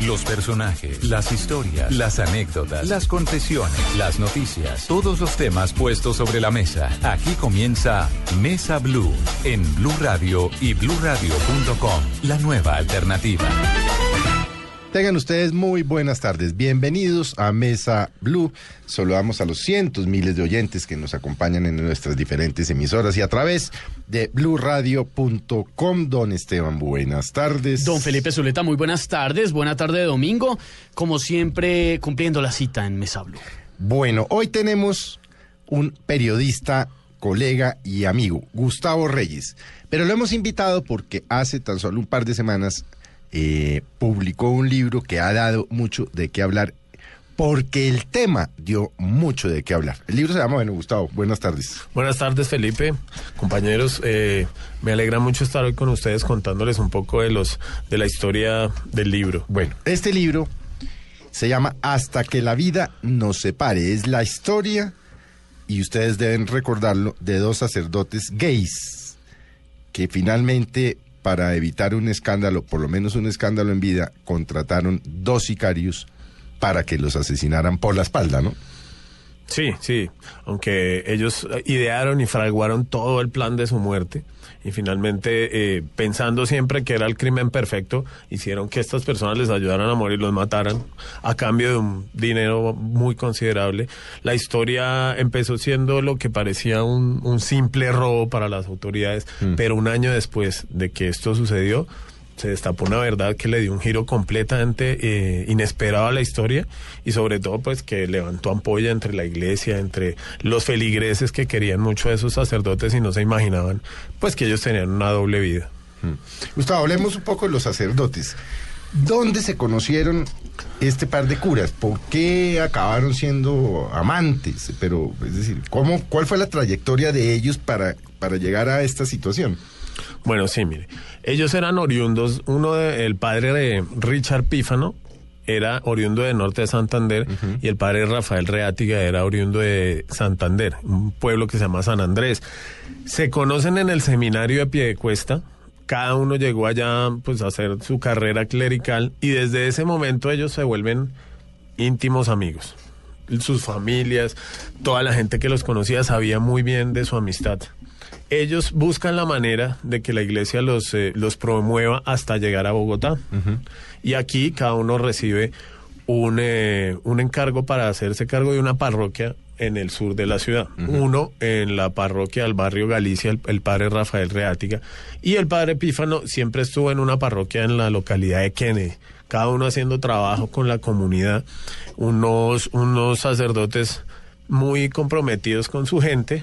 Los personajes, las historias, las anécdotas, las confesiones, las noticias, todos los temas puestos sobre la mesa. Aquí comienza Mesa Blue en Blue Radio y bluradio.com, la nueva alternativa. Tengan ustedes muy buenas tardes. Bienvenidos a Mesa Blue. Saludamos a los cientos, miles de oyentes que nos acompañan en nuestras diferentes emisoras y a través de bluradio.com. Don Esteban, buenas tardes. Don Felipe Zuleta, muy buenas tardes. Buena tarde de domingo. Como siempre, cumpliendo la cita en Mesa Blue. Bueno, hoy tenemos un periodista, colega y amigo, Gustavo Reyes. Pero lo hemos invitado porque hace tan solo un par de semanas eh, publicó un libro que ha dado mucho de qué hablar porque el tema dio mucho de qué hablar. El libro se llama, bueno, Gustavo, buenas tardes. Buenas tardes, Felipe, compañeros. Eh, me alegra mucho estar hoy con ustedes contándoles un poco de los de la historia del libro. Bueno, este libro se llama Hasta que la vida nos separe. Es la historia, y ustedes deben recordarlo, de dos sacerdotes gays que finalmente para evitar un escándalo, por lo menos un escándalo en vida, contrataron dos sicarios para que los asesinaran por la espalda, ¿no? Sí, sí, aunque ellos idearon y fraguaron todo el plan de su muerte y finalmente, eh, pensando siempre que era el crimen perfecto, hicieron que estas personas les ayudaran a morir, los mataran a cambio de un dinero muy considerable. La historia empezó siendo lo que parecía un, un simple robo para las autoridades, mm. pero un año después de que esto sucedió, se destapó una verdad que le dio un giro completamente eh, inesperado a la historia y sobre todo pues que levantó ampolla entre la iglesia, entre los feligreses que querían mucho a esos sacerdotes y no se imaginaban pues que ellos tenían una doble vida. Hmm. Gustavo, hablemos un poco de los sacerdotes. ¿Dónde se conocieron este par de curas? ¿Por qué acabaron siendo amantes? Pero, es decir, ¿cómo, ¿cuál fue la trayectoria de ellos para, para llegar a esta situación? Bueno, sí, mire. Ellos eran oriundos, uno de, el padre de Richard Pífano era oriundo de Norte de Santander y el padre Rafael Reátiga era oriundo de Santander, un pueblo que se llama San Andrés. Se conocen en el seminario de Piedecuesta, cada uno llegó allá pues a hacer su carrera clerical y desde ese momento ellos se vuelven íntimos amigos. Sus familias, toda la gente que los conocía sabía muy bien de su amistad ellos buscan la manera de que la iglesia los, eh, los promueva hasta llegar a Bogotá. Y aquí cada uno recibe un, eh, un encargo para hacerse cargo de una parroquia en el sur de la ciudad. Uno en la parroquia del barrio Galicia, el, padre Rafael Reática, y el padre Epífano siempre estuvo en una parroquia en la localidad de Kennedy. Cada uno haciendo trabajo con la comunidad, unos, unos sacerdotes muy comprometidos con su gente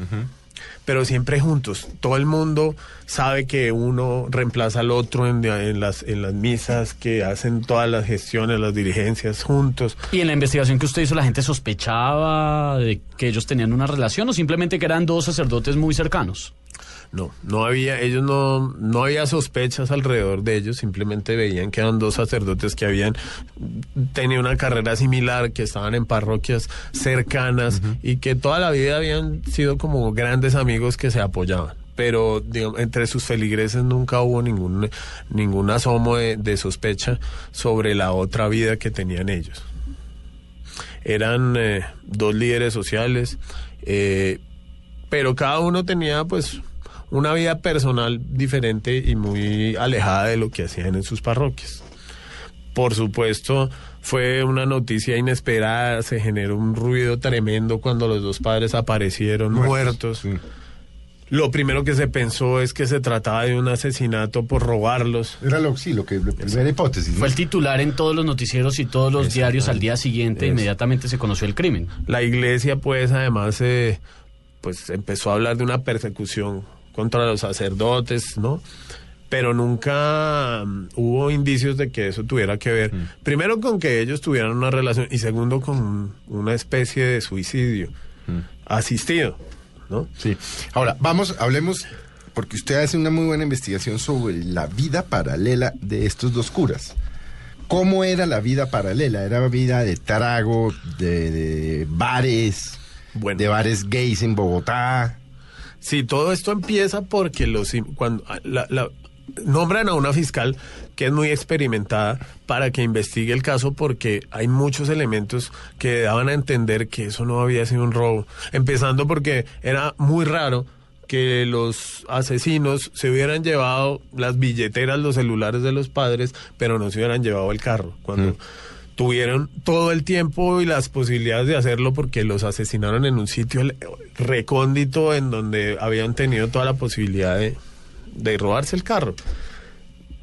pero siempre juntos. Todo el mundo sabe que uno reemplaza al otro en, las, en las misas, que hacen todas las gestiones, las dirigencias juntos. ¿Y en la investigación que usted hizo, la gente sospechaba de que ellos tenían una relación o simplemente que eran dos sacerdotes muy cercanos? No, no había, ellos no, no había sospechas alrededor de ellos, simplemente veían que eran dos sacerdotes que habían tenido una carrera similar, que estaban en parroquias cercanas y que toda la vida habían sido como grandes amigos que se apoyaban pero entre sus feligreses nunca hubo ningún, ningún asomo de, sospecha sobre la otra vida que tenían ellos. Eran eh, dos líderes sociales, eh, pero cada uno tenía pues una vida personal diferente y muy alejada de lo que hacían en sus parroquias. Por supuesto, fue una noticia inesperada, se generó un ruido tremendo cuando los dos padres aparecieron muertos. Lo primero que se pensó es que se trataba de un asesinato por robarlos. Era lo, sí, lo que la primera hipótesis. Fue el titular en todos los noticieros y todos los diarios al día siguiente, inmediatamente se conoció el crimen. La iglesia, pues, además, eh, pues empezó a hablar de una persecución contra los sacerdotes, ¿no? pero nunca mm, hubo indicios de que eso tuviera que ver, primero con que ellos tuvieran una relación y segundo con una especie de suicidio asistido, ¿no? Sí. Ahora, vamos, hablemos, porque usted hace una muy buena investigación sobre la vida paralela de estos dos curas. ¿Cómo era la vida paralela? ¿Era vida de trago, de, de bares, Bueno. de bares gays en Bogotá? Sí, todo esto empieza porque los cuando la- la- nombran a una fiscal que es muy experimentada para que investigue el caso porque hay muchos elementos que daban a entender que eso no había sido un robo. Empezando porque era muy raro que los asesinos se hubieran llevado las billeteras, los celulares de los padres, pero no se hubieran llevado el carro. Cuando tuvieron todo el tiempo y las posibilidades de hacerlo porque los asesinaron en un sitio recóndito en donde habían tenido toda la posibilidad de, de robarse el carro.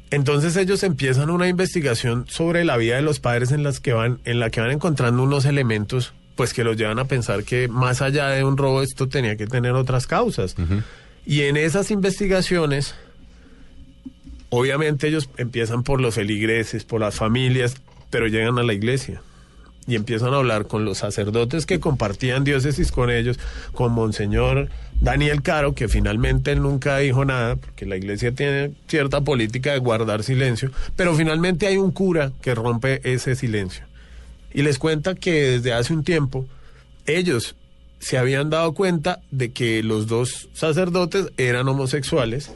Entonces ellos empiezan una investigación sobre la vida de los padres en las que van, en la que van encontrando unos elementos pues que los llevan a pensar que más allá de un robo esto tenía que tener otras causas. Y en esas investigaciones obviamente ellos empiezan por los feligreses, por las familias, pero llegan a la iglesia y empiezan a hablar con los sacerdotes que compartían diócesis con ellos, con Monseñor Daniel Caro, que finalmente nunca dijo nada, porque la iglesia tiene cierta política de guardar silencio, pero finalmente hay un cura que rompe ese silencio. Y les cuenta que desde hace un tiempo ellos se habían dado cuenta de que los dos sacerdotes eran homosexuales,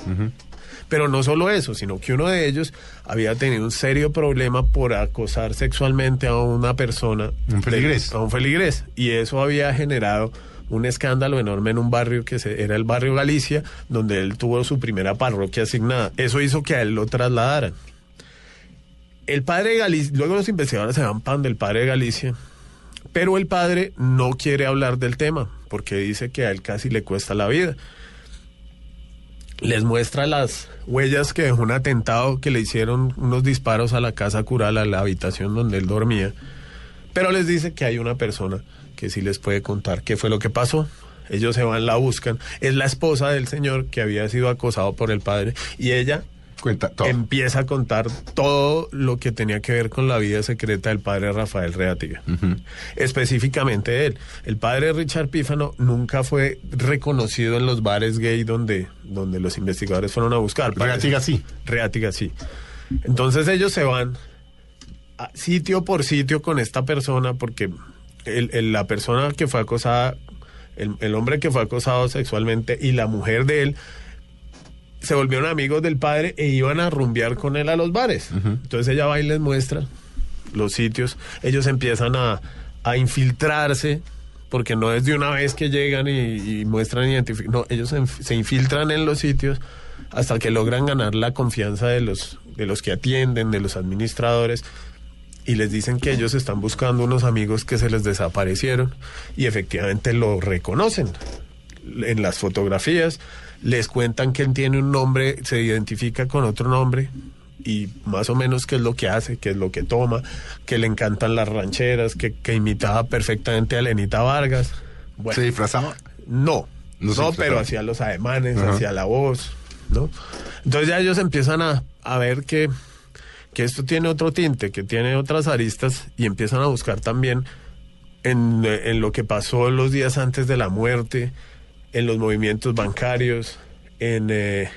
pero no solo eso, sino que uno de ellos había tenido un serio problema por acosar sexualmente a una persona. Un feligrés. A un feligrés. Y eso había generado un escándalo enorme en un barrio que se- era el barrio Galicia, donde él tuvo su primera parroquia asignada. Eso hizo que a él lo trasladaran. El padre de Galicia, luego los investigadores se van pan del padre de Galicia, pero el padre no quiere hablar del tema, porque dice que a él casi le cuesta la vida les muestra las huellas que dejó un atentado que le hicieron unos disparos a la casa cural, a la habitación donde él dormía. Pero les dice que hay una persona que sí les puede contar qué fue lo que pasó. Ellos se van, la buscan. Es la esposa del señor que había sido acosado por el padre y ella Cuenta todo. empieza a contar todo lo que tenía que ver con la vida secreta del padre Rafael Reátiga. Específicamente él. El padre Richard Pífano nunca fue reconocido en los bares gay donde, donde los investigadores fueron a buscar. Reátiga sí. Reátiga sí. Entonces ellos se van a- sitio por sitio con esta persona porque el- el- la persona que fue acosada, el, el hombre que fue acosado sexualmente y la mujer de él se volvieron amigos del padre e iban a rumbear con él a los bares. Entonces ella va y les muestra los sitios. Ellos empiezan a, a infiltrarse, porque no es de una vez que llegan y, y muestran identificación. No, ellos se, se infiltran en los sitios hasta que logran ganar la confianza de los, de los que atienden, de los administradores. Y les dicen que ellos están buscando unos amigos que se les desaparecieron y efectivamente lo reconocen en las fotografías, les cuentan que él tiene un nombre, se identifica con otro nombre y más o menos qué es lo que hace, qué es lo que toma, que le encantan las rancheras, que, que imitaba perfectamente a Lenita Vargas. Bueno, ¿Se disfrazaba? no, No no, pero hacía los ademanes, hacía la voz, ¿no? Entonces ya ellos empiezan a, a ver que, que esto tiene otro tinte, que tiene otras aristas y empiezan a buscar también en, en lo que pasó los días antes de la muerte, en los movimientos bancarios, en eh,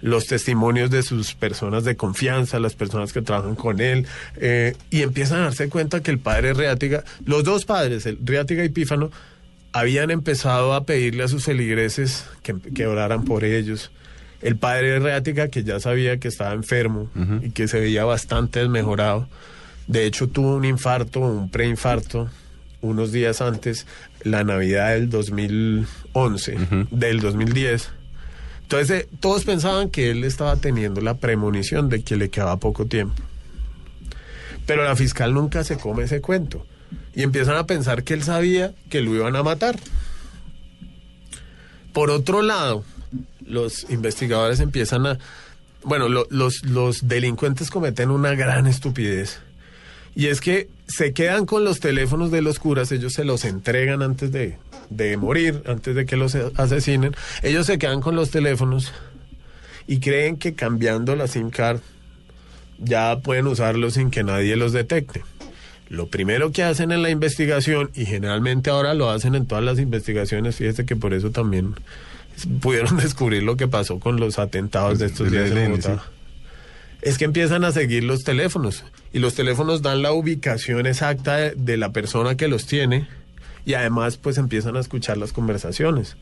los testimonios de sus personas de confianza, las personas que trabajan con él, eh, y empiezan a darse cuenta que el padre Reátiga, los dos padres, el Reátiga y Pífano, habían empezado a pedirle a sus feligreses que, que oraran por ellos. El padre Reática, que ya sabía que estaba enfermo y que se veía bastante desmejorado, de hecho tuvo un infarto, un preinfarto, unos días antes, la Navidad del 2011, del 2010. Entonces eh, todos pensaban que él estaba teniendo la premonición de que le quedaba poco tiempo. Pero la fiscal nunca se come ese cuento. Y empiezan a pensar que él sabía que lo iban a matar. Por otro lado, los investigadores empiezan a... Bueno, lo- los, los delincuentes cometen una gran estupidez. Y es que se quedan con los teléfonos de los curas, ellos se los entregan antes de, de morir, antes de que los asesinen. Ellos se quedan con los teléfonos y creen que cambiando la SIM card ya pueden usarlo sin que nadie los detecte. Lo primero que hacen en la investigación, y generalmente ahora lo hacen en todas las investigaciones, fíjese que por eso también pudieron descubrir lo que pasó con los atentados de estos días en Bogotá. Es que empiezan a seguir los teléfonos. Y los teléfonos dan la ubicación exacta de, la persona que los tiene. Y además pues empiezan a escuchar las conversaciones.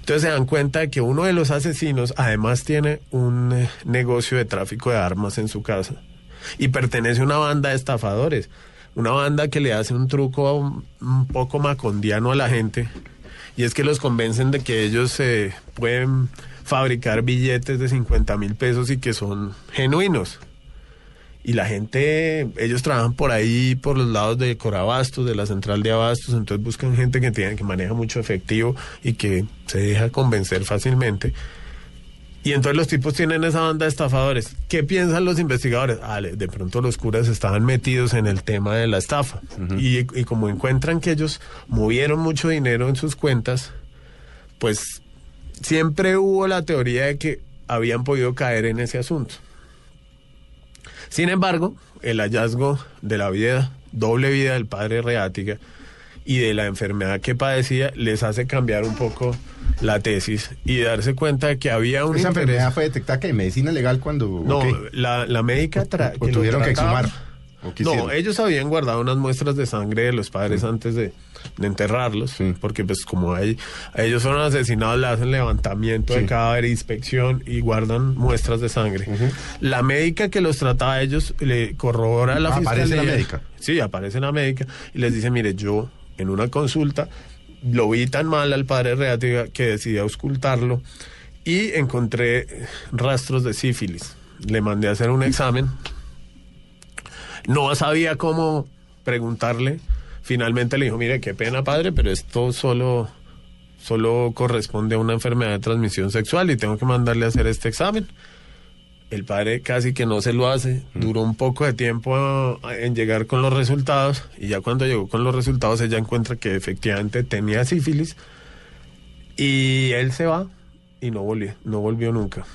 Entonces se dan cuenta de que uno de los asesinos además tiene un eh, negocio de tráfico de armas en su casa. Y pertenece a una banda de estafadores, una banda que le hace un truco un, poco macondiano a la gente. Y es que los convencen de que ellos eh, pueden fabricar billetes de 50 mil pesos y que son genuinos. Y la gente, ellos trabajan por ahí, por los lados de Corabastos, de la central de Abastos, entonces buscan gente que tiene, que maneja mucho efectivo y que se deja convencer fácilmente. Y entonces los tipos tienen esa banda de estafadores. ¿Qué piensan los investigadores? Ah, de pronto los curas estaban metidos en el tema de la estafa. y, y como encuentran que ellos movieron mucho dinero en sus cuentas, pues siempre hubo la teoría de que habían podido caer en ese asunto. Sin embargo, el hallazgo de la vida, doble vida del padre Reática y de la enfermedad que padecía les hace cambiar un poco la tesis y darse cuenta de que había un Esa interés- enfermedad fue detectada que en medicina legal cuando... No, la, la médica tra- O tuvieron que exhumar. No, ellos habían guardado unas muestras de sangre de los padres antes de, de enterrarlos, Sí. porque pues como hay, ellos fueron asesinados, le hacen levantamiento de cadáver, inspección y guardan muestras de sangre. La médica que los trataba a ellos le corrobora a la fiscalía. aparece la médica. Sí, aparece la médica y les dice, mire, yo en una consulta lo vi tan mal al padre Reátiga que decidí auscultarlo y encontré rastros de sífilis. Le mandé a hacer un examen. No sabía cómo preguntarle. Finalmente le dijo, mire, qué pena, padre, pero esto solo, solo corresponde a una enfermedad de transmisión sexual y tengo que mandarle a hacer este examen. El padre casi que no se lo hace, duró un poco de tiempo ah, en llegar con los resultados y ya cuando llegó con los resultados ella encuentra que efectivamente tenía sífilis y él se va y no volvió, no volvió nunca.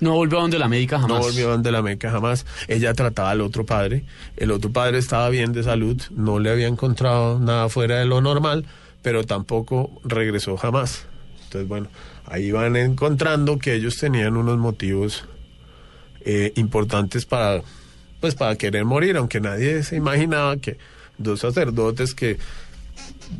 No volvió a donde la médica jamás. No volvió donde la Meca jamás. Ella trataba al otro padre. El otro padre estaba bien de salud, no le había encontrado nada fuera de lo normal, pero tampoco regresó jamás. Entonces, bueno, ahí van encontrando que ellos tenían unos motivos eh, importantes para, pues, para querer morir, aunque nadie se imaginaba que dos sacerdotes que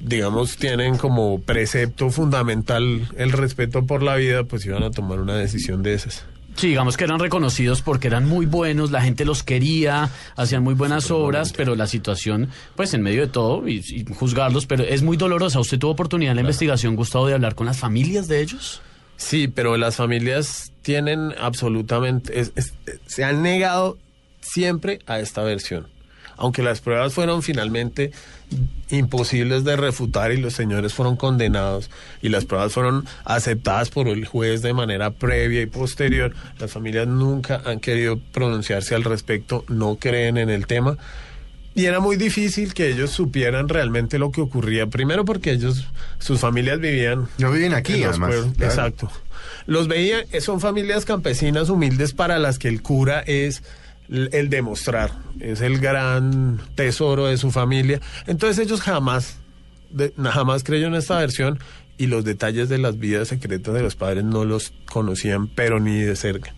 digamos, tienen como precepto fundamental el respeto por la vida, pues iban a tomar una decisión de esas. Sí, digamos que eran reconocidos porque eran muy buenos, la gente los quería, hacían muy buenas obras, pero la situación, pues en medio de todo, y, y juzgarlos, pero es muy dolorosa. ¿Usted tuvo oportunidad en la investigación, Gustavo, de hablar con las familias de ellos? Sí, pero las familias tienen absolutamente, es- es- se han negado siempre a esta versión. Aunque las pruebas fueron finalmente imposibles de refutar y los señores fueron condenados y las pruebas fueron aceptadas por el juez de manera previa y posterior, las familias nunca han querido pronunciarse al respecto, no creen en el tema. Y era muy difícil que ellos supieran realmente lo que ocurría. Primero porque ellos, sus familias vivían No viven aquí, además. pueblos. claro. Exacto. Los veía, son familias campesinas humildes para las que el cura es el demostrar, es el gran tesoro de su familia. Entonces ellos jamás, jamás creyeron en esta versión y los detalles de las vidas secretas de los padres no los conocían, pero ni de cerca.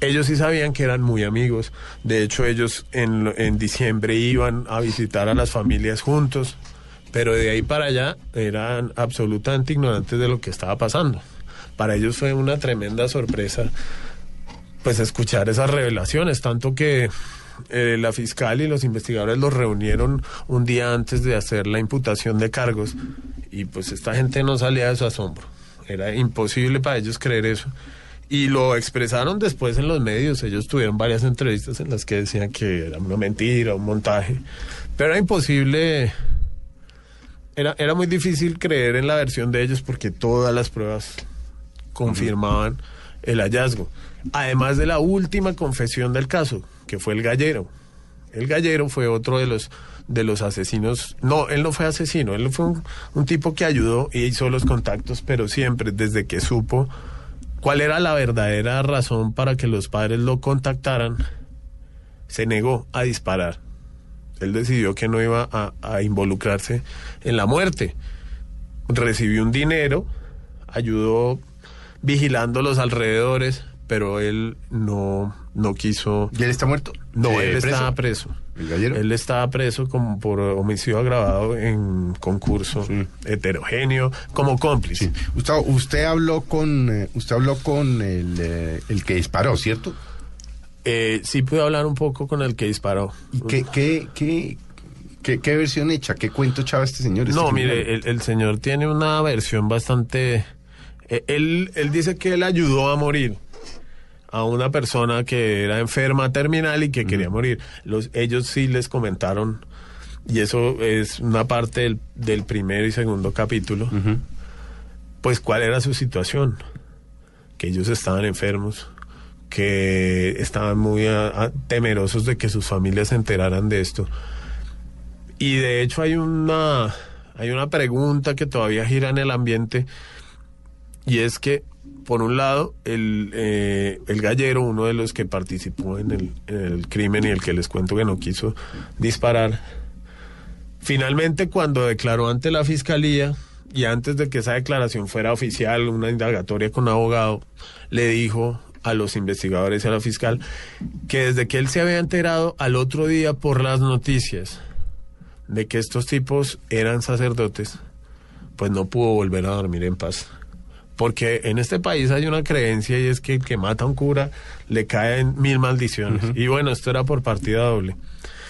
Ellos sí sabían que eran muy amigos. De hecho, ellos en, lo- en diciembre iban a visitar a las familias juntos, pero de ahí para allá eran absolutamente ignorantes de lo que estaba pasando. Para ellos fue una tremenda sorpresa, pues escuchar esas revelaciones, tanto que eh, la fiscal y los investigadores los reunieron un día antes de hacer la imputación de cargos y pues esta gente no salía de su asombro. Era imposible para ellos creer eso. Y lo expresaron después en los medios. Ellos tuvieron varias entrevistas en las que decían que era una mentira, un montaje. Pero era imposible. Era, era muy difícil creer en la versión de ellos porque todas las pruebas confirmaban el hallazgo. Además de la última confesión del caso, que fue el gallero. El gallero fue otro de los de los asesinos. No, él no fue asesino, él fue un, tipo que ayudó y hizo los contactos, pero siempre desde que supo ¿Cuál era la verdadera razón para que los padres lo contactaran? Se negó a disparar. Él decidió que no iba a involucrarse en la muerte. Recibió un dinero, ayudó vigilando los alrededores, pero él no, no quiso. ¿Y él está muerto? No, Eh, él preso. estaba preso. ¿El gallero? Él estaba preso como por homicidio agravado en concurso heterogéneo, como cómplice. Sí. Usted, usted habló con eh, usted habló con el, eh, el que disparó, ¿cierto? Eh, sí pude hablar un poco con el que disparó. ¿Y qué, qué, qué, qué, qué versión hecha? ¿Qué cuento echaba este señor? este No, mire, el, el señor tiene una versión bastante... eh, Él, él dice que él ayudó a morir a una persona que era enferma terminal y que quería morir. Los, ellos sí les comentaron, y eso es una parte del, del primer y segundo capítulo, pues cuál era su situación, que ellos estaban enfermos, que estaban muy temerosos de que sus familias se enteraran de esto. Y de hecho hay una, hay una pregunta que todavía gira en el ambiente y es que, por un lado, el, eh, el gallero, uno de los que participó en el, en el crimen y el que les cuento que no quiso disparar, finalmente cuando declaró ante la fiscalía y antes de que esa declaración fuera oficial, una indagatoria con abogado, le dijo a los investigadores y a la fiscal que desde que él se había enterado al otro día por las noticias de que estos tipos eran sacerdotes, pues no pudo volver a dormir en paz. Porque en este país hay una creencia y es que el que mata a un cura le caen mil maldiciones. Y bueno, esto era por partida doble.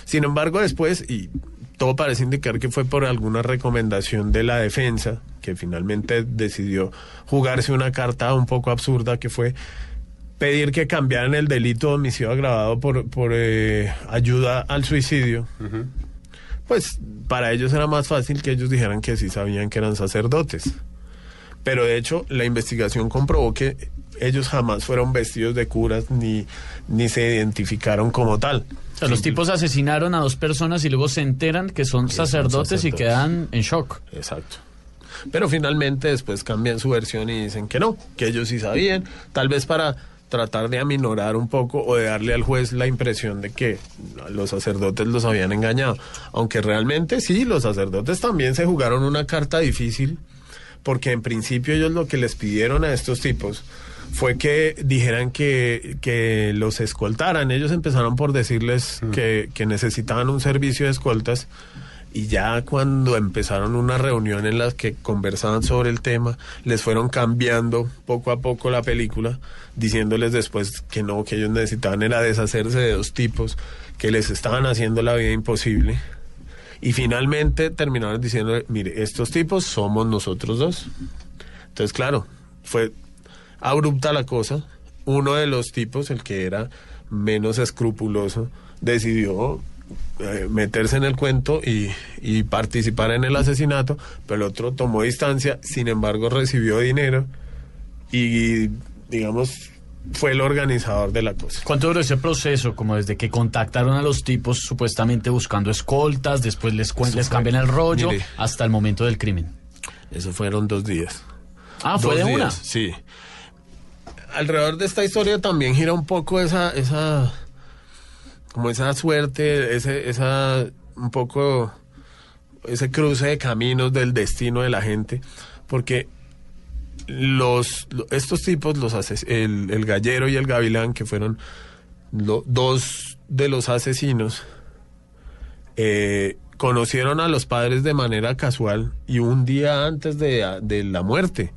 Sin embargo, después, y todo parece indicar que fue por alguna recomendación de la defensa, que finalmente decidió jugarse una carta un poco absurda que fue pedir que cambiaran el delito de homicidio agravado por, por eh, ayuda al suicidio. Pues para ellos era más fácil que ellos dijeran que sí sabían que eran sacerdotes. Pero de hecho, la investigación comprobó que ellos jamás fueron vestidos de curas ni, ni se identificaron como tal. O sea, los tipos asesinaron a dos personas y luego se enteran que son Que son sacerdotes y sacerdotes. quedan en shock. Exacto. Pero finalmente después cambian su versión y dicen que no, que ellos sí sabían, tal vez para tratar de aminorar un poco o de darle al juez la impresión de que los sacerdotes los habían engañado. Aunque realmente sí, los sacerdotes también se jugaron una carta difícil, porque en principio ellos lo que les pidieron a estos tipos fue que dijeran que, que los escoltaran. Ellos empezaron por decirles que, que necesitaban un servicio de escoltas y ya cuando empezaron una reunión en la que conversaban sobre el tema, les fueron cambiando poco a poco la película, diciéndoles después que no, que ellos necesitaban era deshacerse de dos tipos que les estaban haciendo la vida imposible. Y finalmente terminaron diciendo, mire, estos tipos somos nosotros dos. Entonces, claro, fue abrupta la cosa. Uno de los tipos, el que era menos escrupuloso, decidió eh, meterse en el cuento y, y participar en el asesinato, pero el otro tomó distancia, sin embargo recibió dinero y, digamos, fue el organizador de la cosa. ¿Cuánto duró ese proceso? Como desde que contactaron a los tipos supuestamente buscando escoltas, después les, cuen- cambian el rollo, mire. hasta el momento del crimen. Eso fueron dos días. Ah, fue Dos de una. días, Sí. Alrededor de esta historia también gira un poco esa, esa, como esa suerte, ese, esa, un poco, ese cruce de caminos del destino de la gente, porque los, lo- estos tipos, los ases- el, el gallero y el gavilán, que fueron dos de los asesinos, eh, conocieron a los padres de manera casual y un día antes de, de la muerte,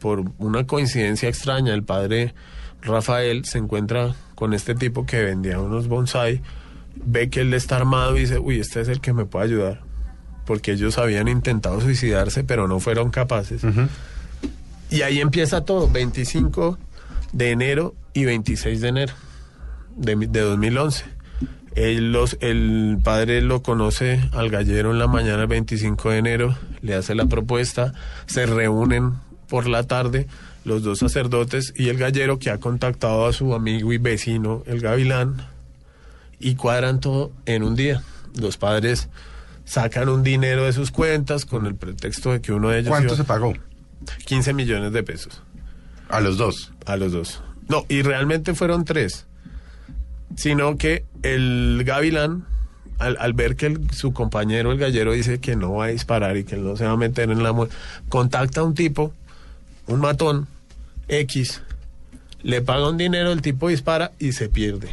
por una coincidencia extraña, el padre Rafael se encuentra con este tipo que vendía unos bonsai, ve que él está armado y dice, uy, este es el que me puede ayudar, porque ellos habían intentado suicidarse, pero no fueron capaces. Y ahí empieza todo, 25 de enero y 26 de enero de, de 2011. Él los, el padre lo conoce al gallero en la mañana del 25 de enero, le hace la propuesta, se reúnen por la tarde los dos sacerdotes y el gallero que ha contactado a su amigo y vecino, el gavilán, y cuadran todo en un día. Los padres sacan un dinero de sus cuentas con el pretexto de que uno de ellos... ¿Cuánto iba- se pagó? 15 millones de pesos. A los dos. A los dos. No, y realmente fueron tres. Sino que el gavilán, al, al ver que el- su compañero, el gallero, dice que no va a disparar y que él no se va a meter en la muerte, contacta a un tipo, un matón, X, le paga un dinero, el tipo dispara y se pierde.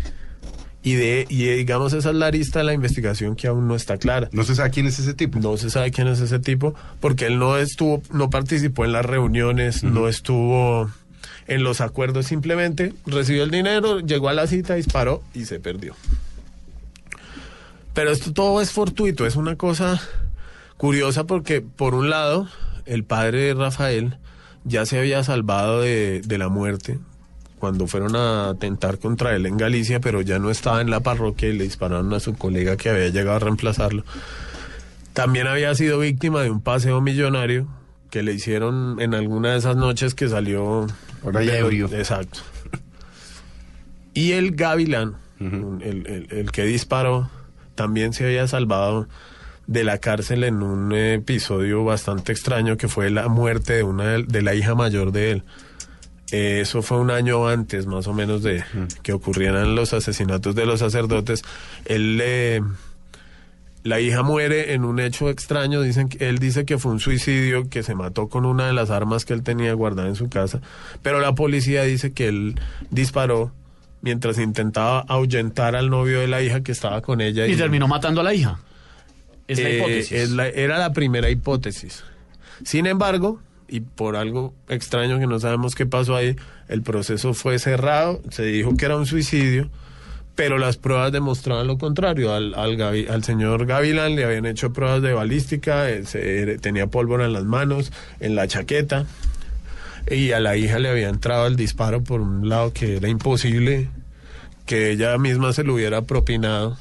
Y, de, y digamos, esa es la arista de la investigación que aún no está clara. No se sabe quién es ese tipo. No se sabe quién es ese tipo, porque él no estuvo, no participó en las reuniones, no estuvo en los acuerdos, simplemente recibió el dinero, llegó a la cita, disparó y se perdió. Pero esto todo es fortuito, es una cosa curiosa porque, por un lado, el padre de Rafael ya se había salvado de, de la muerte cuando fueron a atentar contra él en Galicia, pero ya no estaba en la parroquia y le dispararon a su colega que había llegado a reemplazarlo. También había sido víctima de un paseo millonario que le hicieron en alguna de esas noches que salió ebrio. Exacto. Y el gavilán, el, el- el que disparó, también se había salvado de la cárcel en un episodio bastante extraño que fue la muerte de una de, de la hija mayor de él. Eh, eso fue un año antes, más o menos, de que ocurrieran los asesinatos de los sacerdotes. Él le la hija muere en un hecho extraño. Dicen que, él dice que fue un suicidio, que se mató con una de las armas que él tenía guardada en su casa. Pero la policía dice que él disparó mientras intentaba ahuyentar al novio de la hija que estaba con ella. Y terminó matando a la hija. Es la Eh, hipótesis. es la- era la primera hipótesis. Sin embargo, y por algo extraño que no sabemos qué pasó ahí, el proceso fue cerrado, se dijo que era un suicidio, pero las pruebas demostraban lo contrario. Al, al, señor Gavilán le habían hecho pruebas de balística, eh, se- tenía pólvora en las manos, en la chaqueta, y a la hija le había entrado el disparo por un lado que era imposible que ella misma se lo hubiera propinado.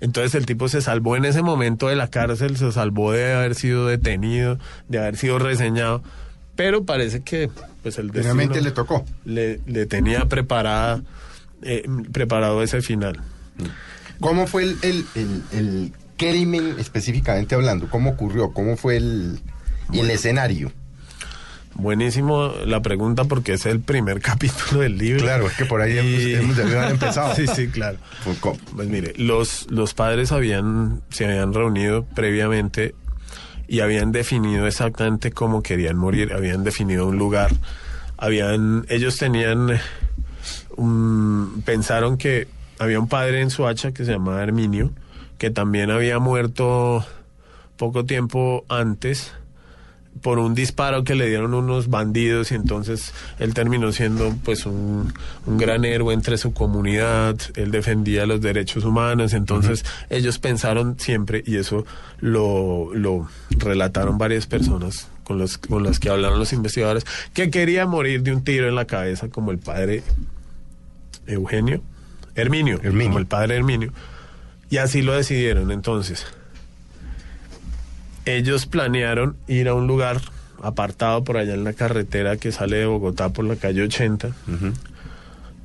Entonces el tipo se salvó en ese momento de la cárcel, se salvó de haber sido detenido, de haber sido reseñado, pero parece que pues el Finalmente destino le tocó. le, le tenía preparada, eh, preparado ese final. ¿Cómo fue el, el, el- el crimen específicamente hablando? ¿Cómo ocurrió? ¿Cómo fue el, el escenario? Buenísimo la pregunta porque es el primer capítulo del libro. Claro, es que por ahí hemos- hemos haber empezado. sí, sí, claro. Pues mire, los, los padres habían, se habían reunido previamente y habían definido exactamente cómo querían morir, habían definido un lugar, habían, ellos tenían, un- pensaron que había un padre en Suacha que se llamaba Herminio, que también había muerto poco tiempo antes por un disparo que le dieron unos bandidos y entonces él terminó siendo pues un, un gran héroe entre su comunidad, él defendía los derechos humanos, entonces ellos pensaron siempre, y eso lo, lo relataron varias personas con, los, con las que hablaron los investigadores, que quería morir de un tiro en la cabeza como el padre Eugenio, Herminio, Herminio. como el padre Herminio, y así lo decidieron entonces ellos planearon ir a un lugar apartado por allá en la carretera que sale de Bogotá por la calle 80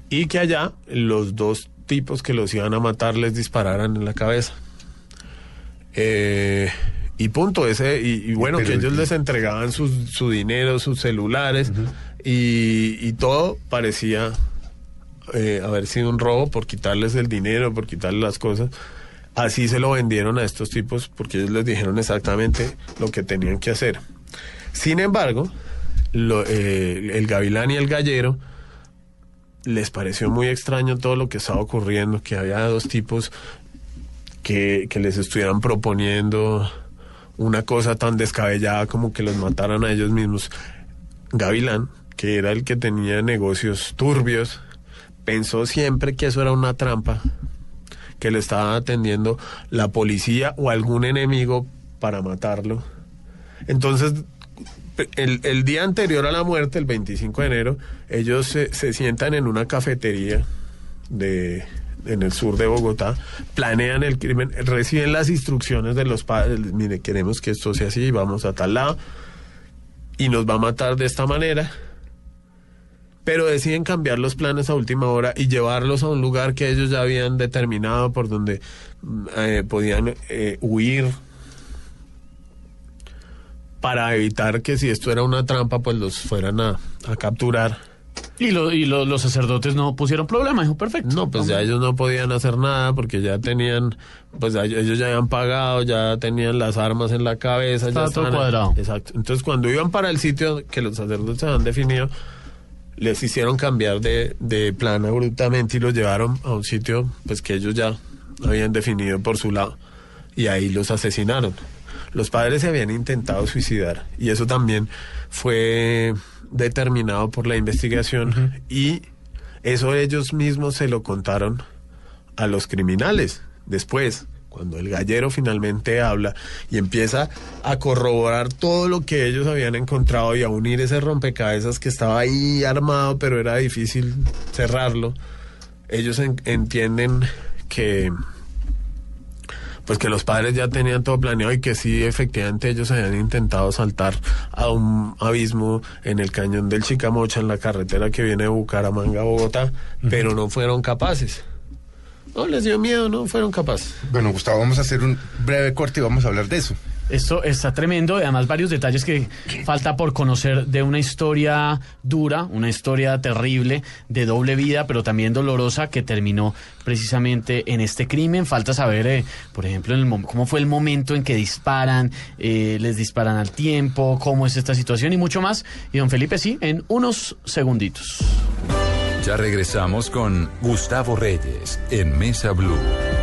y que allá los dos tipos que los iban a matar les dispararan en la cabeza. Eh, y punto, ese, y, y bueno, Pero- que ellos les entregaban sus- su dinero, sus celulares, y, y todo parecía eh, haber sido un robo por quitarles el dinero, por quitarles las cosas. Así se lo vendieron a estos tipos porque ellos les dijeron exactamente lo que tenían que hacer. Sin embargo, eh, el gavilán y el gallero les pareció muy extraño todo lo que estaba ocurriendo, que había dos tipos que, que les estuvieran proponiendo una cosa tan descabellada como que los mataran a ellos mismos. Gavilán, que era el que tenía negocios turbios, pensó siempre que eso era una trampa, que le estaba atendiendo la policía o algún enemigo para matarlo. Entonces, el, día anterior a la muerte, el 25 de enero, ellos se, se sientan en una cafetería de en el sur de Bogotá, planean el crimen, reciben las instrucciones de los padres, mire, queremos que esto sea así, vamos a tal lado, y nos va a matar de esta manera, pero deciden cambiar los planes a última hora y llevarlos a un lugar que ellos ya habían determinado por donde mm, eh, podían eh, huir para evitar que si esto era una trampa pues los fueran a, a capturar Y, lo- y lo- los sacerdotes no pusieron problema, dijo, perfecto. No, pues ya ellos no podían hacer nada porque ya tenían, pues ya- ellos ya habían pagado, ya tenían las armas en la cabeza. Estaba ya todo estaban- cuadrado. Exacto. Entonces cuando iban para el sitio que los sacerdotes habían definido, les hicieron cambiar de, de plan abruptamente y los llevaron a un sitio pues que ellos ya habían definido por su lado y ahí los asesinaron. Los padres se habían intentado suicidar y eso también fue determinado por la investigación y eso ellos mismos se lo contaron a los criminales después. Cuando el gallero finalmente habla y empieza a corroborar todo lo que ellos habían encontrado y a unir ese rompecabezas que estaba ahí armado, pero era difícil cerrarlo, ellos en- entienden que pues que los padres ya tenían todo planeado y que sí, efectivamente ellos habían intentado saltar a un abismo en el cañón del Chicamocha, en la carretera que viene de Bucaramanga a Bogotá, pero no fueron capaces. No, les dio miedo, no fueron capaces. Bueno, Gustavo, vamos a hacer un breve corte y vamos a hablar de eso. Esto está tremendo, y además varios detalles que falta por conocer de una historia dura, una historia terrible, de doble vida, pero también dolorosa, que terminó precisamente en este crimen. Falta saber, eh, por ejemplo, en el cómo fue el momento en que disparan, eh, les disparan al tiempo, cómo es esta situación y mucho más. Y don Felipe, sí, en unos segunditos. Ya regresamos con Gustavo Reyes en Mesa Blue.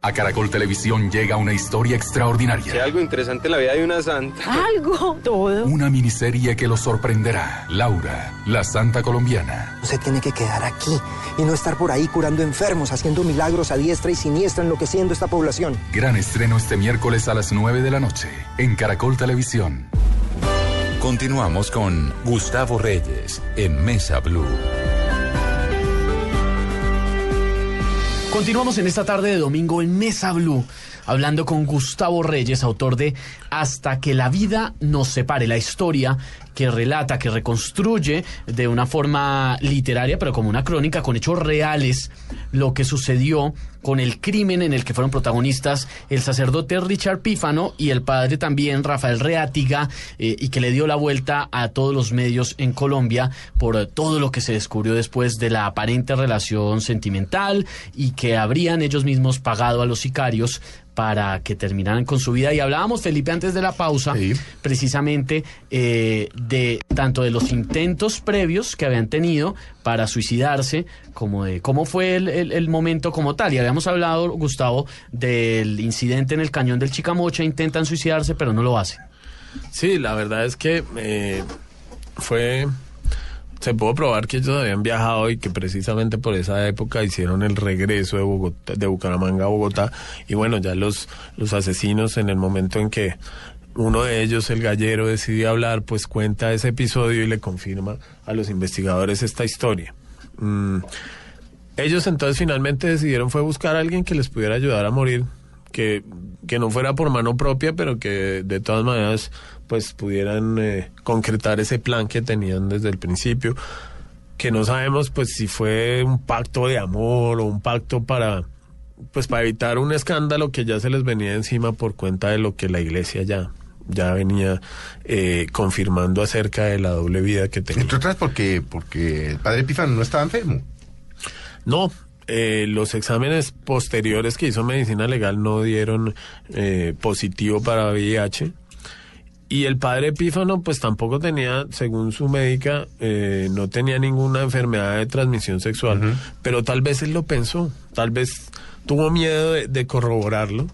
A Caracol Televisión llega una historia extraordinaria. algo interesante en la vida de una santa. Algo, todo. Una miniserie que los sorprenderá. Laura, la santa colombiana. Se tiene que quedar aquí y no estar por ahí curando enfermos, haciendo milagros a diestra y siniestra, enloqueciendo esta población. Gran estreno este miércoles a las 9 de la noche en Caracol Televisión. Continuamos con Gustavo Reyes en Mesa Blue. Continuamos en esta tarde de domingo en Mesa Blue, hablando con Gustavo Reyes, autor de Hasta que la vida nos separe, la historia que relata, que reconstruye de una forma literaria, pero como una crónica con hechos reales, lo que sucedió con el crimen en el que fueron protagonistas el sacerdote Richard Pífano y el padre también Rafael Reátiga, eh, y que le dio la vuelta a todos los medios en Colombia por todo lo que se descubrió después de la aparente relación sentimental y que habrían ellos mismos pagado a los sicarios para que terminaran con su vida. Y hablábamos, Felipe, antes de la pausa, precisamente eh, de tanto de los intentos previos que habían tenido para suicidarse, como de cómo fue el, el- momento como tal. Y habíamos hablado, Gustavo, del incidente en el cañón del Chicamocha, intentan suicidarse, pero no lo hacen. Sí, la verdad es que eh, fue... Se pudo probar que ellos habían viajado y que precisamente por esa época hicieron el regreso de, Bogotá, de Bucaramanga a Bogotá. Y bueno, ya los, los asesinos en el momento en que uno de ellos, el gallero, decide hablar, pues cuenta ese episodio y le confirma a los investigadores esta historia. Mm, ellos entonces finalmente decidieron fue buscar a alguien que les pudiera ayudar a morir, que, que no fuera por mano propia, pero que de todas maneras pues pudieran eh, concretar ese plan que tenían desde el principio, que no sabemos pues si fue un pacto de amor o un pacto para pues para evitar un escándalo que ya se les venía encima por cuenta de lo que la iglesia ya ya venía eh, confirmando acerca de la doble vida que tenía. Entre otras porque, porque el padre Pífano no estaba enfermo. No, eh, los exámenes posteriores que hizo medicina legal no dieron eh, positivo para VIH. Y el padre Epífano, pues tampoco tenía, según su médica, eh, no tenía ninguna enfermedad de transmisión sexual. Pero tal vez él lo pensó, tal vez tuvo miedo de, de corroborarlo,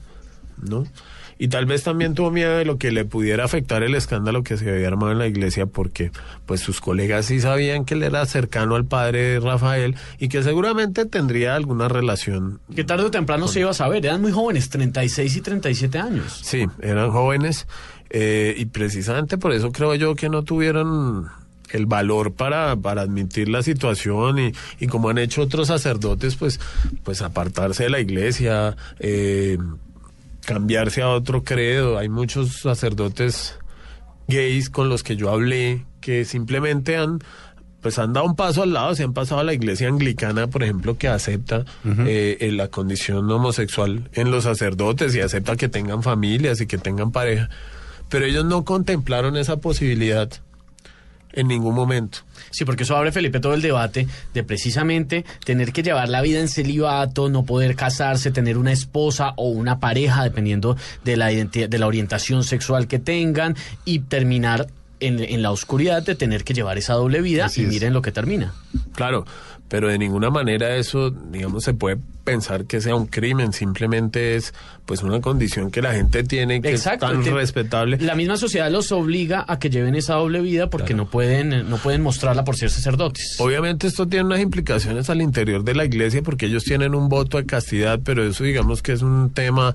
¿no? Y tal vez también tuvo miedo de lo que le pudiera afectar el escándalo que se había armado en la iglesia porque pues sus colegas sí sabían que él era cercano al padre Rafael y que seguramente tendría alguna relación. Que tarde o temprano se iba a saber, eran muy jóvenes, 36 y 37 años. Sí, eran jóvenes eh, y precisamente por eso creo yo que no tuvieron el valor para, para admitir la situación y, y como han hecho otros sacerdotes, pues, pues apartarse de la iglesia, eh, cambiarse a otro credo. Hay muchos sacerdotes gays con los que yo hablé que simplemente han pues han dado un paso al lado, se han pasado a la iglesia anglicana, por ejemplo, que acepta eh, eh, la condición homosexual en los sacerdotes y acepta que tengan familias y que tengan pareja. Pero ellos no contemplaron esa posibilidad en ningún momento. Sí, porque eso abre, Felipe, todo el debate de precisamente tener que llevar la vida en celibato, no poder casarse, tener una esposa o una pareja, dependiendo de la, de la orientación sexual que tengan, y terminar en, en la oscuridad de tener que llevar esa doble vida y miren lo que termina. Claro, pero de ninguna manera eso, digamos, se puede pensar que sea un crimen, simplemente es pues una condición que la gente tiene que Exacto, es tan te- respetable. La misma sociedad los obliga a que lleven esa doble vida porque no pueden no pueden mostrarla por ser sacerdotes. Obviamente esto tiene unas implicaciones al interior de la iglesia porque ellos tienen un voto de castidad, pero eso digamos que es un tema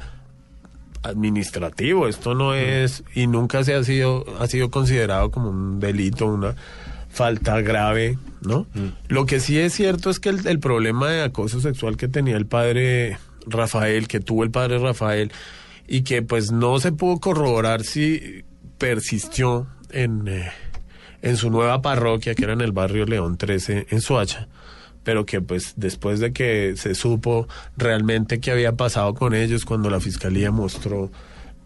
administrativo, esto no es y nunca se ha sido ha sido considerado como un delito, una falta grave, ¿no? Lo que sí es cierto es que el, el problema de acoso sexual que tenía el padre Rafael, que tuvo el padre Rafael y que pues no se pudo corroborar si persistió en eh, en su nueva parroquia que era en el barrio León 13 en Soacha pero que pues después de que se supo realmente qué había pasado con ellos cuando la fiscalía mostró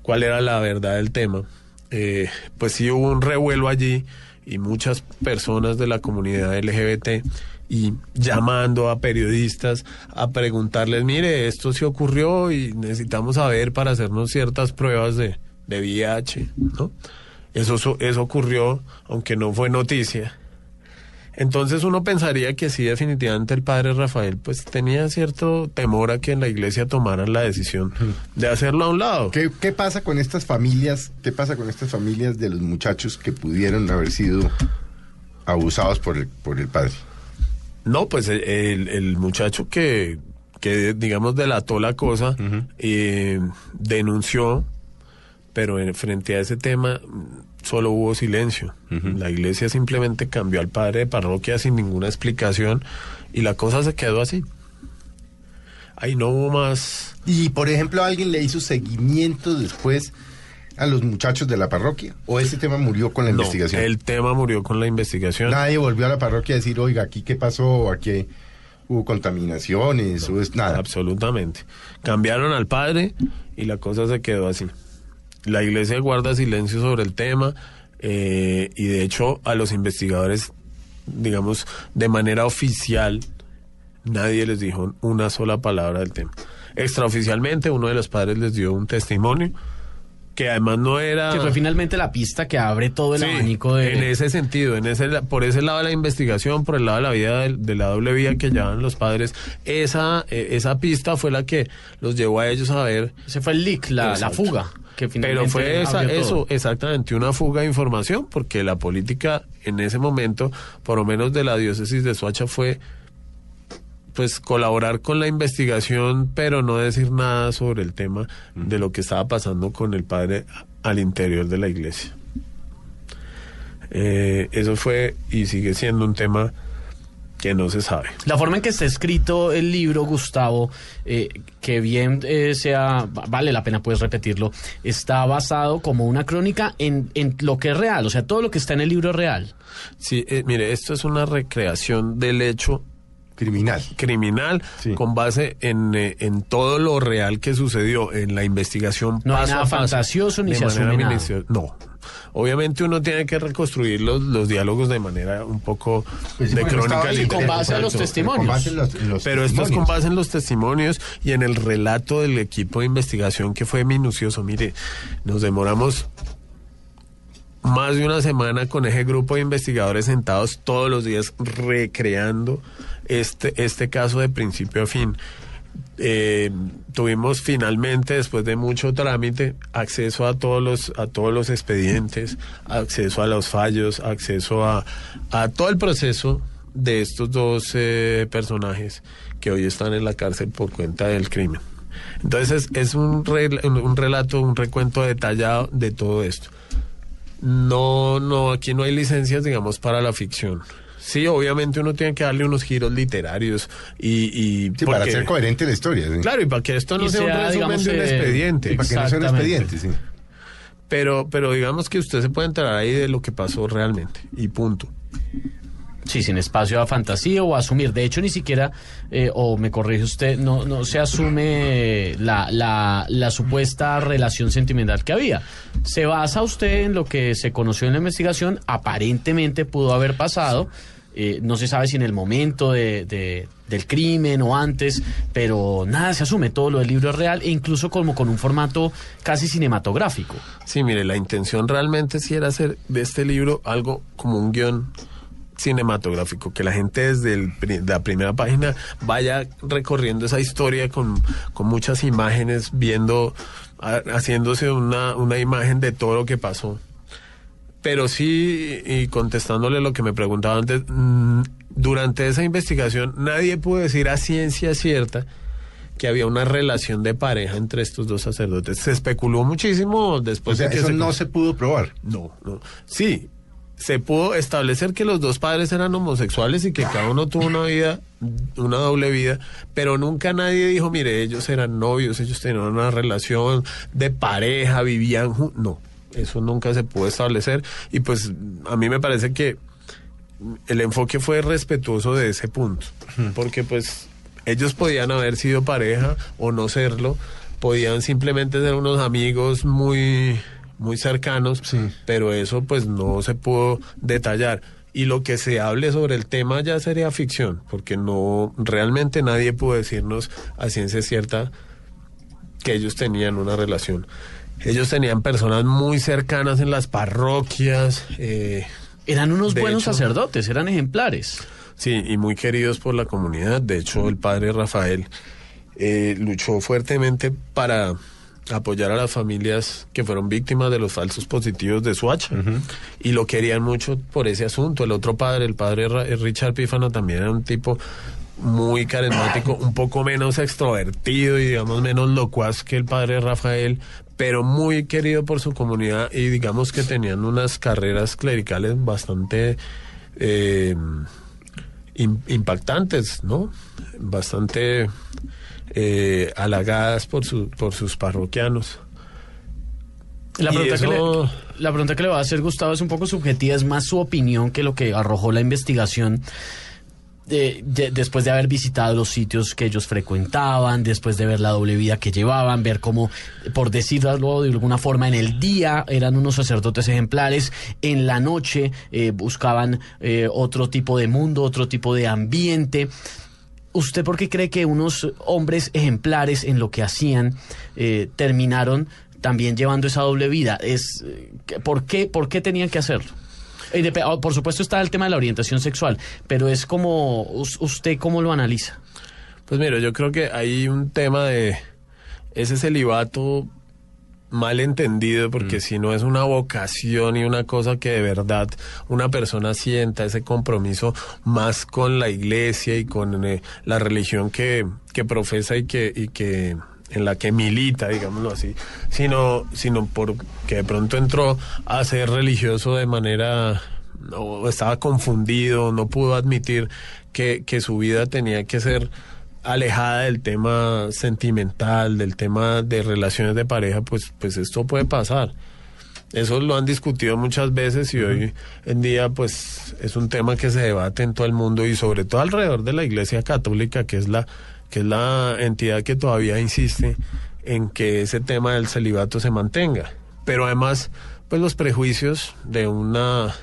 cuál era la verdad del tema, eh, pues sí hubo un revuelo allí y muchas personas de la comunidad LGBT y llamando a periodistas a preguntarles, mire, esto se ocurrió y necesitamos saber para hacernos ciertas pruebas de, de VIH, ¿no? Eso, eso, eso ocurrió, aunque no fue noticia. Entonces uno pensaría que sí, definitivamente el padre Rafael pues tenía cierto temor a que en la iglesia tomaran la decisión de hacerlo a un lado. ¿Qué, qué pasa con estas familias? ¿Qué pasa con estas familias de los muchachos que pudieron haber sido abusados por el, por el padre? No, pues el, el- muchacho que, que digamos delató la cosa eh, denunció, pero en- frente a ese tema solo hubo silencio. La iglesia simplemente cambió al padre de parroquia sin ninguna explicación y la cosa se quedó así. Ahí no hubo más. Y, por ejemplo, ¿alguien le hizo seguimiento después a los muchachos de la parroquia? ¿O ese tema murió con la No, investigación? el tema murió con la investigación. Nadie volvió a la parroquia a decir, oiga, aquí qué pasó, aquí hubo contaminaciones, o es nada. Absolutamente. Cambiaron al padre y la cosa se quedó así. La iglesia guarda silencio sobre el tema eh, y de hecho a los investigadores, digamos, de manera oficial, nadie les dijo una sola palabra del tema. Extraoficialmente uno de los padres les dio un testimonio que además no era... Que fue finalmente la pista que abre todo el Sí, abanico de... En ese sentido, en ese, por ese lado de la investigación, por el lado de la vida, de, de la doble vía que llevan los padres, esa, eh, esa pista fue la que los llevó a ellos a ver. Ese fue el leak, la, la fuga. Que finalmente Pero fue esa, eso, exactamente, una fuga de información, porque la política en ese momento, por lo menos de la diócesis de Soacha, fue pues colaborar con la investigación, pero no decir nada sobre el tema de lo que estaba pasando con el padre al interior de la iglesia. Eh, eso fue y sigue siendo un tema que no se sabe. La forma en que está escrito el libro, Gustavo, eh, que bien eh, sea, va- vale la pena pues repetirlo, está basado como una crónica en, en lo que es real, o sea, todo lo que está en el libro es real. Sí, eh, mire, esto es una recreación del hecho criminal, criminal con base en, eh, en todo lo real que sucedió en la investigación. No hay paso nada a paso, fantasioso ni se asume nada. No. Obviamente uno tiene que reconstruir los, los diálogos de manera un poco Pues sí, de crónica literaria. con base a los testimonios. Con base en los- en los Pero esto es con base en los testimonios y en el relato del equipo de investigación que fue minucioso. Mire, nos demoramos más de una semana con ese grupo de investigadores sentados todos los días recreando este, este caso de principio a fin. Eh, tuvimos finalmente, después de mucho trámite, acceso a todos los, a todos los expedientes, acceso a los fallos, acceso a, a todo el proceso de estos dos eh, personajes que hoy están en la cárcel por cuenta del crimen. Entonces es, un, un relato, un recuento detallado de todo esto. No, no, aquí no hay licencias, digamos, para la ficción. Sí, obviamente uno tiene que darle unos giros literarios y... y Sí, para ser coherente la historia. sí. Claro, y para que esto no Y sea, un sea, resumen digamos, de un eh, expediente. Para que no sea un expediente, sí. Pero, pero digamos que usted se puede enterar ahí de lo que pasó realmente. Y punto. Sí, sin espacio a fantasía o a asumir. De hecho, ni siquiera, eh, o me corrige usted, no, no se asume la, la, la supuesta relación sentimental que había. Se basa usted en lo que se conoció en la investigación, aparentemente pudo haber pasado. Eh, no se sabe si en el momento de, de- del crimen o antes, pero nada se asume, todo lo del libro es real e incluso como con un formato casi cinematográfico. Sí, mire, la intención realmente sí era hacer de este libro algo como un guion cinematográfico, que la gente desde el la primera página vaya recorriendo esa historia con, con muchas imágenes, viendo, ha- haciéndose una, una imagen de todo lo que pasó. Pero sí, y contestándole lo que me preguntaba antes, mm, durante esa investigación nadie pudo decir a ciencia cierta que había una relación de pareja entre estos dos sacerdotes. Se especuló muchísimo O después sea, de que eso se no se pudo probar. no, no. Sí, se pudo establecer que los dos padres eran homosexuales y que cada uno tuvo una vida, una doble vida, pero nunca nadie dijo, mire, ellos eran novios, ellos tenían una relación de pareja, vivían juntos. No, eso nunca se pudo establecer y pues a mí me parece que el enfoque fue respetuoso de ese punto, porque pues ellos podían haber sido pareja o no serlo, podían simplemente ser unos amigos muy muy cercanos, pero eso pues no se pudo detallar. Y lo que se hable sobre el tema ya sería ficción, porque no realmente nadie pudo decirnos a ciencia cierta que ellos tenían una relación. Ellos tenían personas muy cercanas en las parroquias. eh, Eran unos buenos hecho- sacerdotes, eran ejemplares. Sí, y muy queridos por la comunidad. De hecho, el padre Rafael eh, luchó fuertemente para apoyar a las familias que fueron víctimas de los falsos positivos de Suacha. Y lo querían mucho por ese asunto. El otro padre, el padre Ra- eh, Richard Pífano, también era un tipo muy carismático, un poco menos extrovertido y digamos menos locuaz que el padre Rafael, pero muy querido por su comunidad y digamos que tenían unas carreras clericales bastante eh, im- impactantes, ¿no? Bastante eh, halagadas por, su, por sus parroquianos. Que le, la pregunta que le va a hacer Gustavo es un poco subjetiva, es más su opinión que lo que arrojó la investigación. De- de- después de haber visitado los sitios que ellos frecuentaban, después de ver la doble vida que llevaban, ver cómo, por decirlo de alguna forma, en el día eran unos sacerdotes ejemplares, en la noche eh, buscaban eh, otro tipo de mundo, otro tipo de ambiente. ¿Usted por qué cree que unos hombres ejemplares en lo que hacían eh, terminaron también llevando esa doble vida? Es, ¿por, qué, ¿Por qué tenían que hacerlo? Y dep- ah, por supuesto está el tema de la orientación sexual, pero es como, us- ¿usted cómo lo analiza? Pues mira, yo creo que hay un tema de ese celibato mal entendido, porque si no es una vocación y una cosa que de verdad una persona sienta ese compromiso más con la iglesia y con eh, la religión que, que profesa y que, y que en la que milita, digámoslo así, sino, sino porque de pronto entró a ser religioso de manera o estaba confundido, no pudo admitir que, que su vida tenía que ser alejada del tema sentimental, del tema de relaciones de pareja, pues, pues esto puede pasar. Eso lo han discutido muchas veces y hoy en día pues es un tema que se debate en todo el mundo y sobre todo alrededor de la Iglesia Católica, que es la que es la entidad que todavía insiste en que ese tema del celibato se mantenga. Pero además, pues los prejuicios de una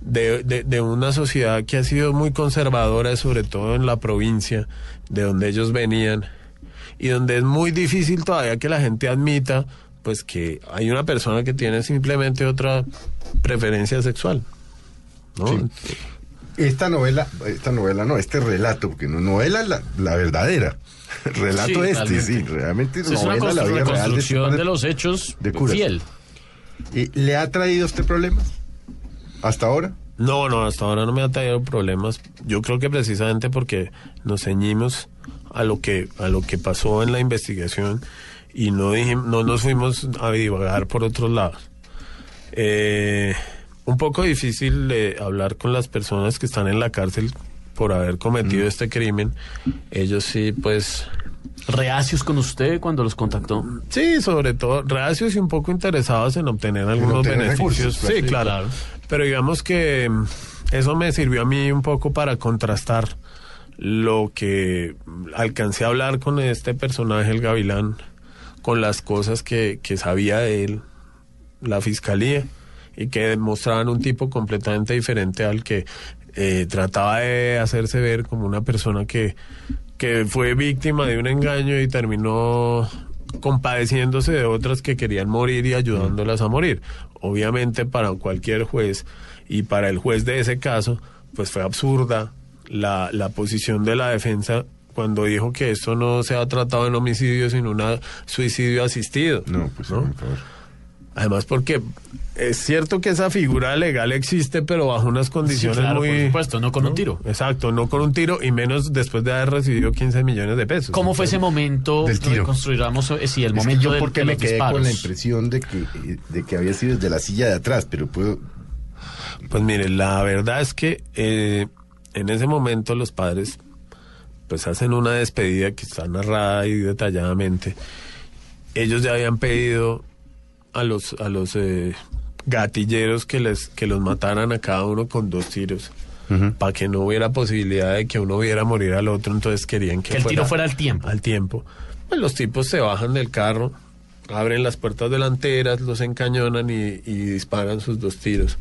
de, de, una sociedad que ha sido muy conservadora, sobre todo en la provincia de donde ellos venían, y donde es muy difícil todavía que la gente admita pues que hay una persona que tiene simplemente otra preferencia sexual. ¿no? Sí. Esta novela, esta novela no, este relato, porque no novela la, la verdadera. Relato Sí, este, realmente. sí, realmente Es una novela, la vida real de este de los hechos de curas. fiel. ¿Y ¿Le ha traído este problema? ¿Hasta ahora? No, no, hasta ahora no me ha traído problemas. Yo creo que precisamente porque nos ceñimos a lo que a lo que pasó en la investigación y no dijim- no nos fuimos a divagar por otros lados. Eh, un poco difícil de hablar con las personas que están en la cárcel por haber cometido este crimen. Ellos sí, pues Reacios con usted cuando los contactó. Sí, sobre todo reacios y un poco interesados en obtener algunos obtener beneficios. recursos, sí, claro. claro. Pero digamos que mm, eso me sirvió a mí un poco para contrastar lo que alcancé a hablar con este personaje, el Gavilán, con las cosas que, que sabía de él, la fiscalía, y que demostraban un tipo completamente diferente al que eh, trataba de hacerse ver como una persona que, que fue víctima de un engaño y terminó compadeciéndose de otras que querían morir y ayudándolas a morir. Obviamente para cualquier juez y para el juez de ese caso, pues fue absurda la, la posición de la defensa cuando dijo que esto no se ha tratado en homicidio sino un suicidio asistido. No, pues ¿no? por favor. Además porque es cierto que esa figura legal existe, pero bajo unas condiciones claro, muy... por supuesto, no con un tiro. Exacto, no con un tiro y menos después de haber recibido 15 millones de pesos. ¿Cómo fue ese momento? Del tiro. Reconstruiramos eh, sí, el Es que momento yo del- porque de me los quedé disparos. con la impresión de que, de que había sido desde la silla de atrás, pero puedo... Pues mire, la verdad es que eh, en ese momento los padres pues hacen una despedida que está narrada y detalladamente. Ellos ya habían pedido a los a los eh, gatilleros que les que los mataran a cada uno con dos tiros para que no hubiera posibilidad de que uno viera morir al otro, entonces querían que, Que el tiro fuera al tiempo. Al tiempo. Pues los tipos se bajan del carro, abren las puertas delanteras, los encañonan y, y disparan sus dos tiros.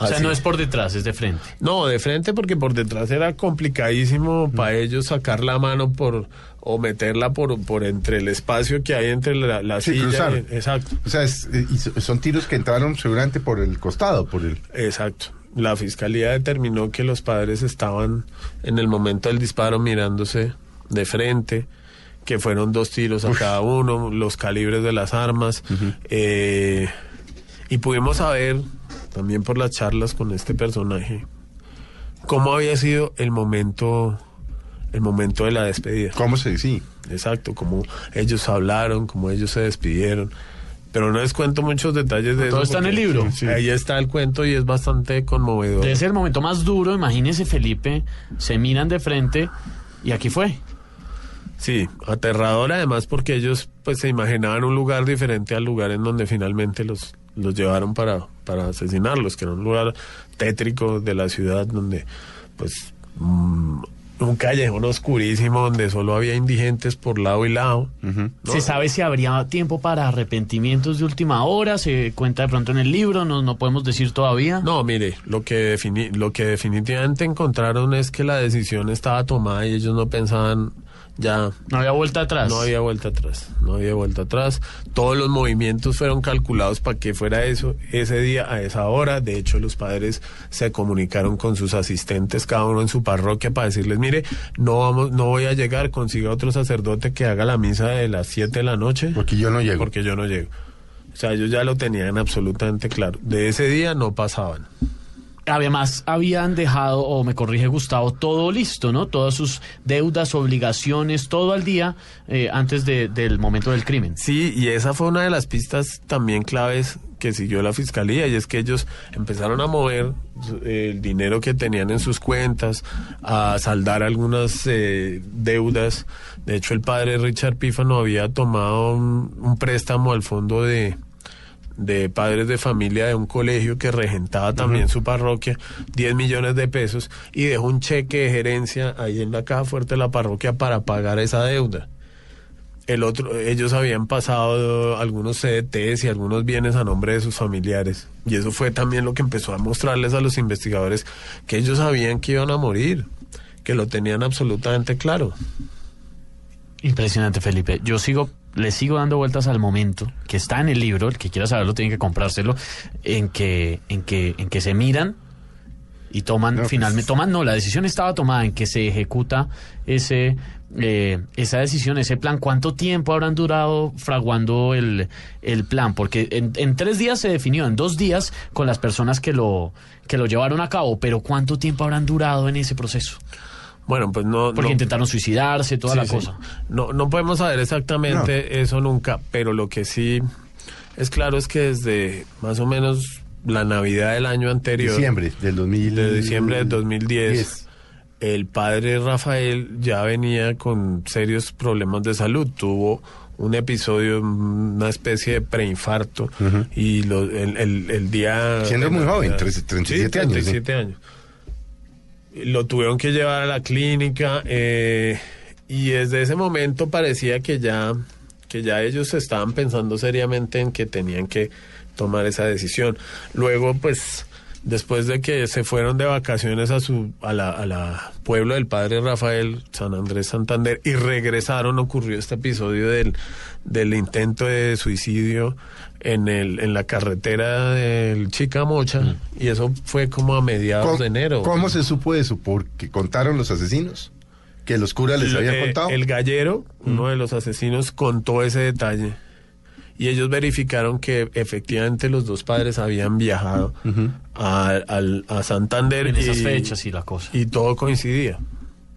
O sea, Así. no es por detrás, es de frente. No, de frente porque por detrás era complicadísimo para ellos sacar la mano por o meterla por, por entre el espacio que hay entre la, la Sí, silla. cruzar. y- exacto, O sea, es- eh, y so- son tiros que entraron seguramente por el costado, por el... exacto. La fiscalía determinó que los padres estaban en el momento del disparo mirándose de frente, que fueron dos tiros a cada uno, los calibres de las armas, eh, y pudimos saber también por las charlas con este personaje cómo había sido el momento el momento de la despedida. ¿Cómo se dice? Exacto, cómo ellos hablaron, cómo ellos se despidieron. Pero no les cuento muchos detalles de Todo eso. está en el libro. sí, Ahí está el cuento y es bastante conmovedor. Debe ser el momento más duro, imagínese Felipe, se miran de frente y aquí fue. Sí, aterrador además porque ellos pues se imaginaban un lugar diferente al lugar en donde finalmente los, los llevaron para, para asesinarlos, que era un lugar tétrico de la ciudad donde pues mm, un callejón oscurísimo donde solo había indigentes por lado y lado. ¿no? ¿Se sabe si habría tiempo para arrepentimientos de última hora? ¿Se cuenta de pronto en el libro? No, no podemos decir todavía. No, mire, lo que, defini- lo que definitivamente encontraron es que la decisión estaba tomada y ellos no pensaban ya No había vuelta atrás. No había vuelta atrás, no había vuelta atrás. Todos los movimientos fueron calculados para que fuera eso ese día a esa hora. De hecho, los padres se comunicaron con sus asistentes, cada uno en su parroquia, para decirles, mire, no vamos, no voy a llegar, consiga otro sacerdote que haga la misa de las 7 de la noche. Porque yo no llego. Porque yo no llego. O sea, ellos ya lo tenían absolutamente claro. De ese día no pasaban. Además, habían dejado, o me corrige Gustavo, todo listo, ¿no? Todas sus deudas, obligaciones, todo al día eh, antes de- del momento del crimen. Sí, y esa fue una de las pistas también claves que siguió la fiscalía y es que ellos empezaron a mover eh, el dinero que tenían en sus cuentas, a saldar algunas eh, deudas. De hecho, el padre Richard Pífano había tomado un, un préstamo al fondo de de padres de familia de un colegio que regentaba también su parroquia, 10 millones de pesos, y dejó un cheque de gerencia ahí en la caja fuerte de la parroquia para pagar esa deuda el otro, ellos habían pasado algunos CDTs y algunos bienes a nombre de sus familiares. Y eso fue también lo que empezó a mostrarles a los investigadores que ellos sabían que iban a morir, que lo tenían absolutamente claro. Impresionante, Felipe. Yo sigo, le sigo dando vueltas al momento que está en el libro, el que quiera saberlo tiene que comprárselo, en que, en que, en que se miran y toman No, finalmente, pues- toman, no, la decisión estaba tomada en que se ejecuta ese, eh, esa decisión, ese plan. ¿Cuánto tiempo habrán durado fraguando el, el plan? Porque en, en tres días se definió, en dos días con las personas que lo, que lo llevaron a cabo, pero ¿cuánto tiempo habrán durado en ese proceso? Bueno, pues no. Porque no- intentaron suicidarse, toda Sí, la sí. cosa. No, no podemos saber exactamente eso nunca, pero lo que sí es claro es que desde más o menos la Navidad del año anterior, Diciembre del 2000. de diciembre del 2010, Diez. el padre Rafael ya venía con serios problemas de salud. Tuvo un episodio, una especie de preinfarto y lo- el, el- el día... Siendo muy joven, Sí, 37 años, sí. 37 años. Lo tuvieron que llevar a la clínica eh, y desde ese momento parecía que ya, que ya ellos estaban pensando seriamente en que tenían que tomar esa decisión. Luego, pues, después de que se fueron de vacaciones a su a la, a la pueblo del padre Rafael, San Andrés Santander, y regresaron, ocurrió este episodio del, del intento de suicidio en el en la carretera del Chicamocha, y eso fue como a mediados ¿Cómo, de enero. ¿Cómo se supo eso? ¿Porque contaron los asesinos? ¿Que los curas les habían Eh, contado? El gallero, uno de los asesinos, contó ese detalle. Y ellos verificaron que efectivamente los dos padres habían viajado a, Santander. En esas y- fechas y la cosa. Y todo coincidía.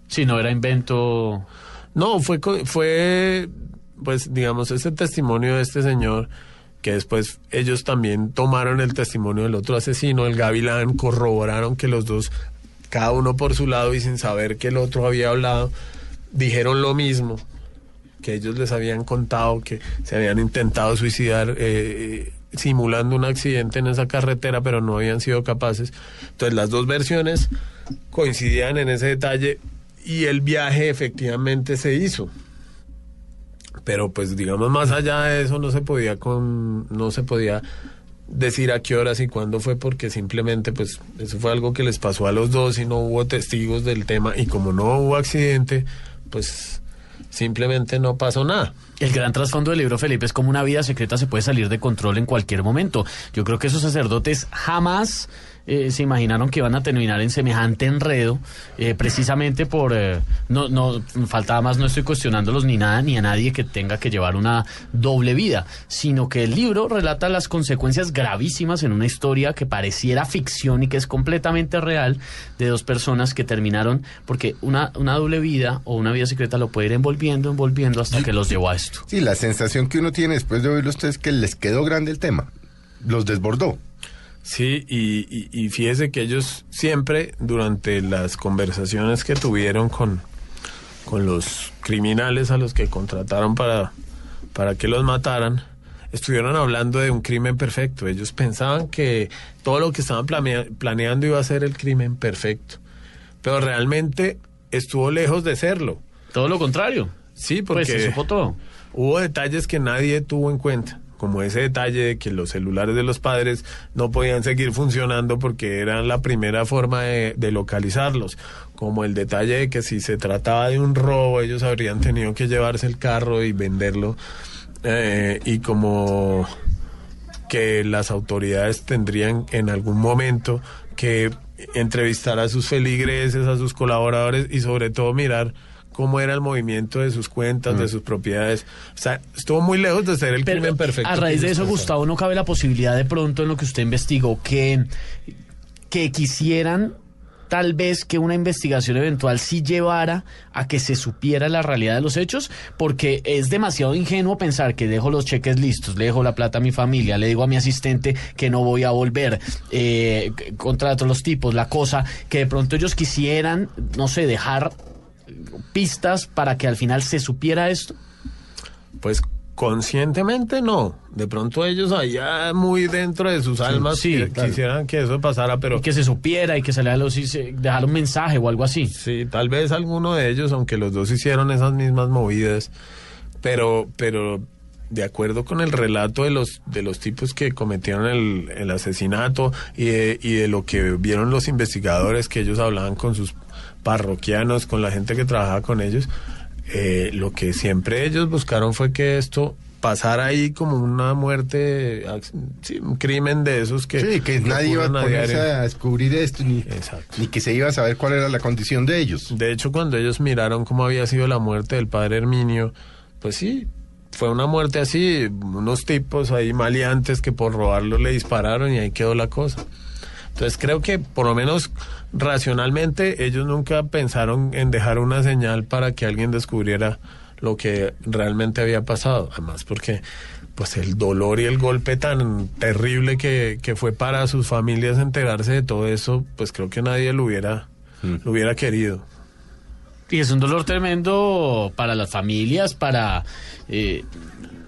Si no era invento... No, fue, fue, pues, digamos, ese testimonio de este señor, que después ellos también tomaron el testimonio del otro asesino, el Gavilán, corroboraron que los dos, cada uno por su lado y sin saber que el otro había hablado, dijeron lo mismo, que ellos les habían contado que se habían intentado suicidar. eh, simulando un accidente en esa carretera, pero no habían sido capaces. Entonces las dos versiones coincidían en ese detalle y el viaje efectivamente se hizo. Pero pues digamos más allá de eso no se podía con no se podía decir a qué horas y cuándo fue porque simplemente pues eso fue algo que les pasó a los dos y no hubo testigos del tema y como no hubo accidente, pues simplemente no pasó nada. El gran trasfondo del libro, Felipe, es como una vida secreta se puede salir de control en cualquier momento. Yo creo que esos sacerdotes jamás eh, se imaginaron que iban a terminar en semejante enredo, eh, precisamente por... eh, no, no, faltaba más, no estoy cuestionándolos ni nada, ni a nadie que tenga que llevar una doble vida, sino que el libro relata las consecuencias gravísimas en una historia que pareciera ficción y que es completamente real de dos personas que terminaron, porque una, una doble vida o una vida secreta lo puede ir envolviendo, envolviendo hasta que los llevó a esto. Sí, la sensación que uno tiene después de oírlo usted es que les quedó grande el tema. Los desbordó. Sí, y, y, y fíjese que ellos siempre, durante las conversaciones que tuvieron con, con los criminales a los que contrataron para, para que los mataran, estuvieron hablando de un crimen perfecto. Ellos pensaban que todo lo que estaban planea- planeando iba a ser el crimen perfecto. Pero realmente estuvo lejos de serlo. Todo lo contrario. Sí, porque Pues se supo todo. hubo detalles que nadie tuvo en cuenta, como ese detalle de que los celulares de los padres no podían seguir funcionando porque eran la primera forma de, localizarlos, como el detalle de que si se trataba de un robo ellos habrían tenido que llevarse el carro y venderlo, eh, y como que las autoridades tendrían en algún momento que entrevistar a sus feligreses, a sus colaboradores y sobre todo mirar cómo era el movimiento de sus cuentas, de sus propiedades. O sea, estuvo muy lejos de ser el Pero crimen perfecto. a raíz de eso, Gustavo, ¿no cabe la posibilidad de pronto en lo que usted investigó que, que quisieran tal vez que una investigación eventual sí llevara a que se supiera la realidad de los hechos? Porque es demasiado ingenuo pensar que dejo los cheques listos, le dejo la plata a mi familia, le digo a mi asistente que no voy a volver, eh, contrato los tipos, la cosa, que de pronto ellos quisieran, no sé, dejar pistas para que al final se supiera esto. Pues conscientemente no. De pronto ellos allá muy dentro de sus almas sí, claro. quisieran que eso pasara, pero Y que se supiera y que se le los, y se- dejar un mensaje o algo así. Sí, tal vez alguno de ellos, aunque los dos hicieron esas mismas movidas, pero, pero de acuerdo con el relato de los, de los tipos que cometieron el, el asesinato y de, y de lo que vieron los investigadores, que ellos hablaban con sus parroquianos, con la gente que trabajaba con ellos, eh, lo que siempre ellos buscaron fue que esto pasar ahí como una muerte, sí, un crimen de esos que... Sí, que nadie iba a ponerse a descubrir esto, ni, ni que se iba a saber cuál era la condición de ellos. De hecho, cuando ellos miraron cómo había sido la muerte del padre Herminio, pues sí, fue una muerte así, unos tipos ahí maleantes que por robarlo le dispararon y ahí quedó la cosa. Entonces creo que por lo menos racionalmente ellos nunca pensaron en dejar una señal para que alguien descubriera lo que realmente había pasado. Además porque pues el dolor y el golpe tan terrible que, que fue para sus familias enterarse de todo eso, pues creo que nadie lo hubiera, lo hubiera querido. Y es un dolor tremendo para las familias, para, eh,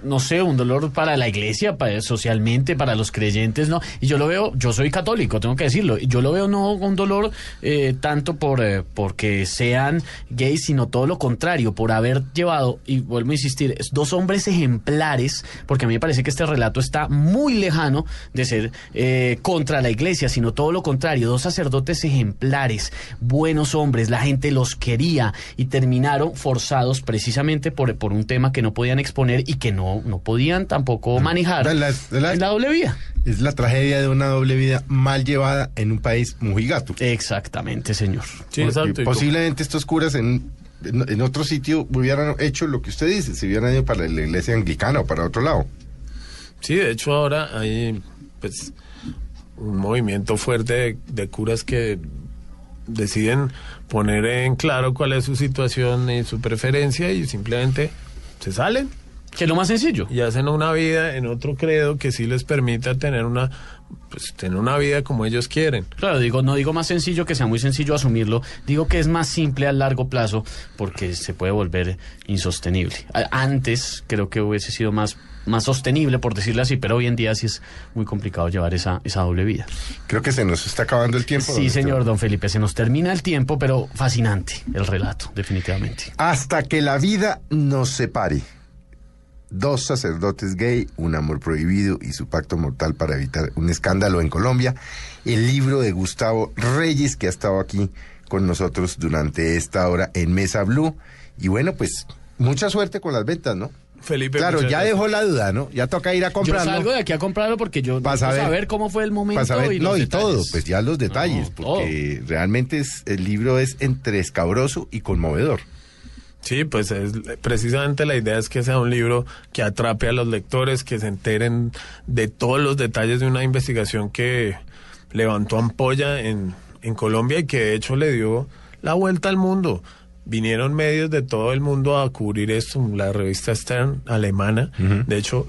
no sé, un dolor para la iglesia, para, socialmente, para los creyentes, ¿no? Y yo lo veo, yo soy católico, tengo que decirlo, yo lo veo no un dolor eh, tanto por eh, porque sean gays, sino todo lo contrario, por haber llevado, y vuelvo a insistir, dos hombres ejemplares, porque a mí me parece que este relato está muy lejano de ser eh, contra la iglesia, sino todo lo contrario, dos sacerdotes ejemplares, buenos hombres, la gente los quería y terminaron forzados precisamente por, por un tema que no podían exponer y que no, no podían tampoco manejar La- la- doble vía. Es la tragedia de una doble vida mal llevada en un país mojigato. Exactamente, señor. Sí, exacto. Posiblemente estos curas en, en, en otro sitio hubieran hecho lo que usted dice, se hubieran ido para la iglesia anglicana o para otro lado. Sí, de hecho ahora hay pues un movimiento fuerte de, de curas que deciden poner en claro cuál es su situación y su preferencia y simplemente se salen Que es lo más sencillo. y hacen una vida en otro credo que sí les permita tener una pues tener una vida como ellos quieren. Claro, digo, no digo más sencillo que sea muy sencillo asumirlo, digo que es más simple a largo plazo porque se puede volver insostenible. Antes creo que hubiese sido más, más sostenible, por decirlo así, pero hoy en día sí es muy complicado llevar esa, esa doble vida. Creo que se nos está acabando el tiempo. Sí, don señor Esteban. don Felipe, se nos termina el tiempo, pero fascinante el relato, definitivamente. Hasta que la vida nos separe. Dos sacerdotes gay, un amor prohibido y su pacto mortal para evitar un escándalo en Colombia. El libro de Gustavo Reyes, que ha estado aquí con nosotros durante esta hora en Mesa Blue. Y bueno, pues mucha suerte con las ventas, ¿no? Felipe, Claro, ya dejó la duda, ¿no? Ya toca ir a Yo comprarlo. salgo de aquí a comprarlo porque yo Pa' necesito saber- saber cómo fue el momento Para saber, y no, los y todo, pues ya los detalles, No, porque realmente es, el libro es entre escabroso y conmovedor. Sí, pues es, precisamente la idea es que sea un libro que atrape a los lectores, que se enteren de todos los detalles de una investigación que levantó ampolla en, en Colombia y que de hecho le dio la vuelta al mundo. Vinieron medios de todo el mundo a cubrir esto, la revista Stern alemana. De hecho,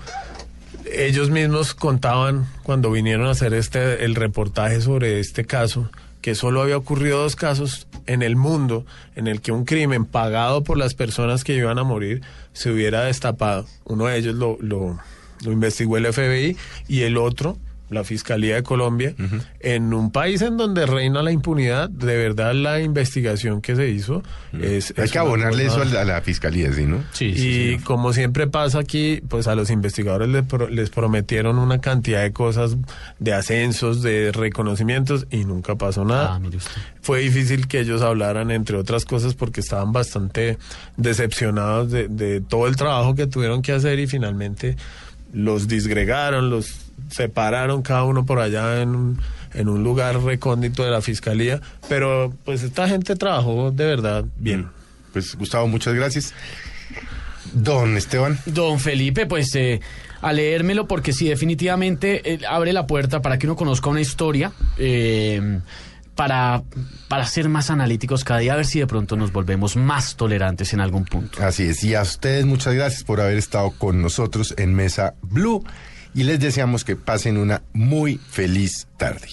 ellos mismos contaban cuando vinieron a hacer este el reportaje sobre este caso que solo había ocurrido dos casos en el mundo en el que un crimen pagado por las personas que iban a morir se hubiera destapado. Uno de ellos lo, lo, lo investigó el FBI y el otro la Fiscalía de Colombia, en un país en donde reina la impunidad, de verdad la investigación que se hizo es... Hay es que abonarle eso a la, a la fiscalía, ¿sí, no? Sí, sí, y como siempre pasa aquí, pues a los investigadores les, pro- les prometieron una cantidad de cosas, de ascensos, de reconocimientos y nunca pasó nada. Ah, mire usted. Fue difícil que ellos hablaran, entre otras cosas, porque estaban bastante decepcionados de, de todo el trabajo que tuvieron que hacer y finalmente los disgregaron, los separaron cada uno por allá en un, en un lugar recóndito de la fiscalía. Pero pues esta gente trabajó de verdad bien. Pues Gustavo, muchas gracias. Don Esteban. Don Felipe, pues eh, a leérmelo porque sí, definitivamente eh, abre la puerta para que uno conozca una historia, eh, para, para ser más analíticos cada día, a ver si de pronto nos volvemos más tolerantes en algún punto. Así es, y a ustedes muchas gracias por haber estado con nosotros en Mesa Blue y les deseamos que pasen una muy feliz tarde.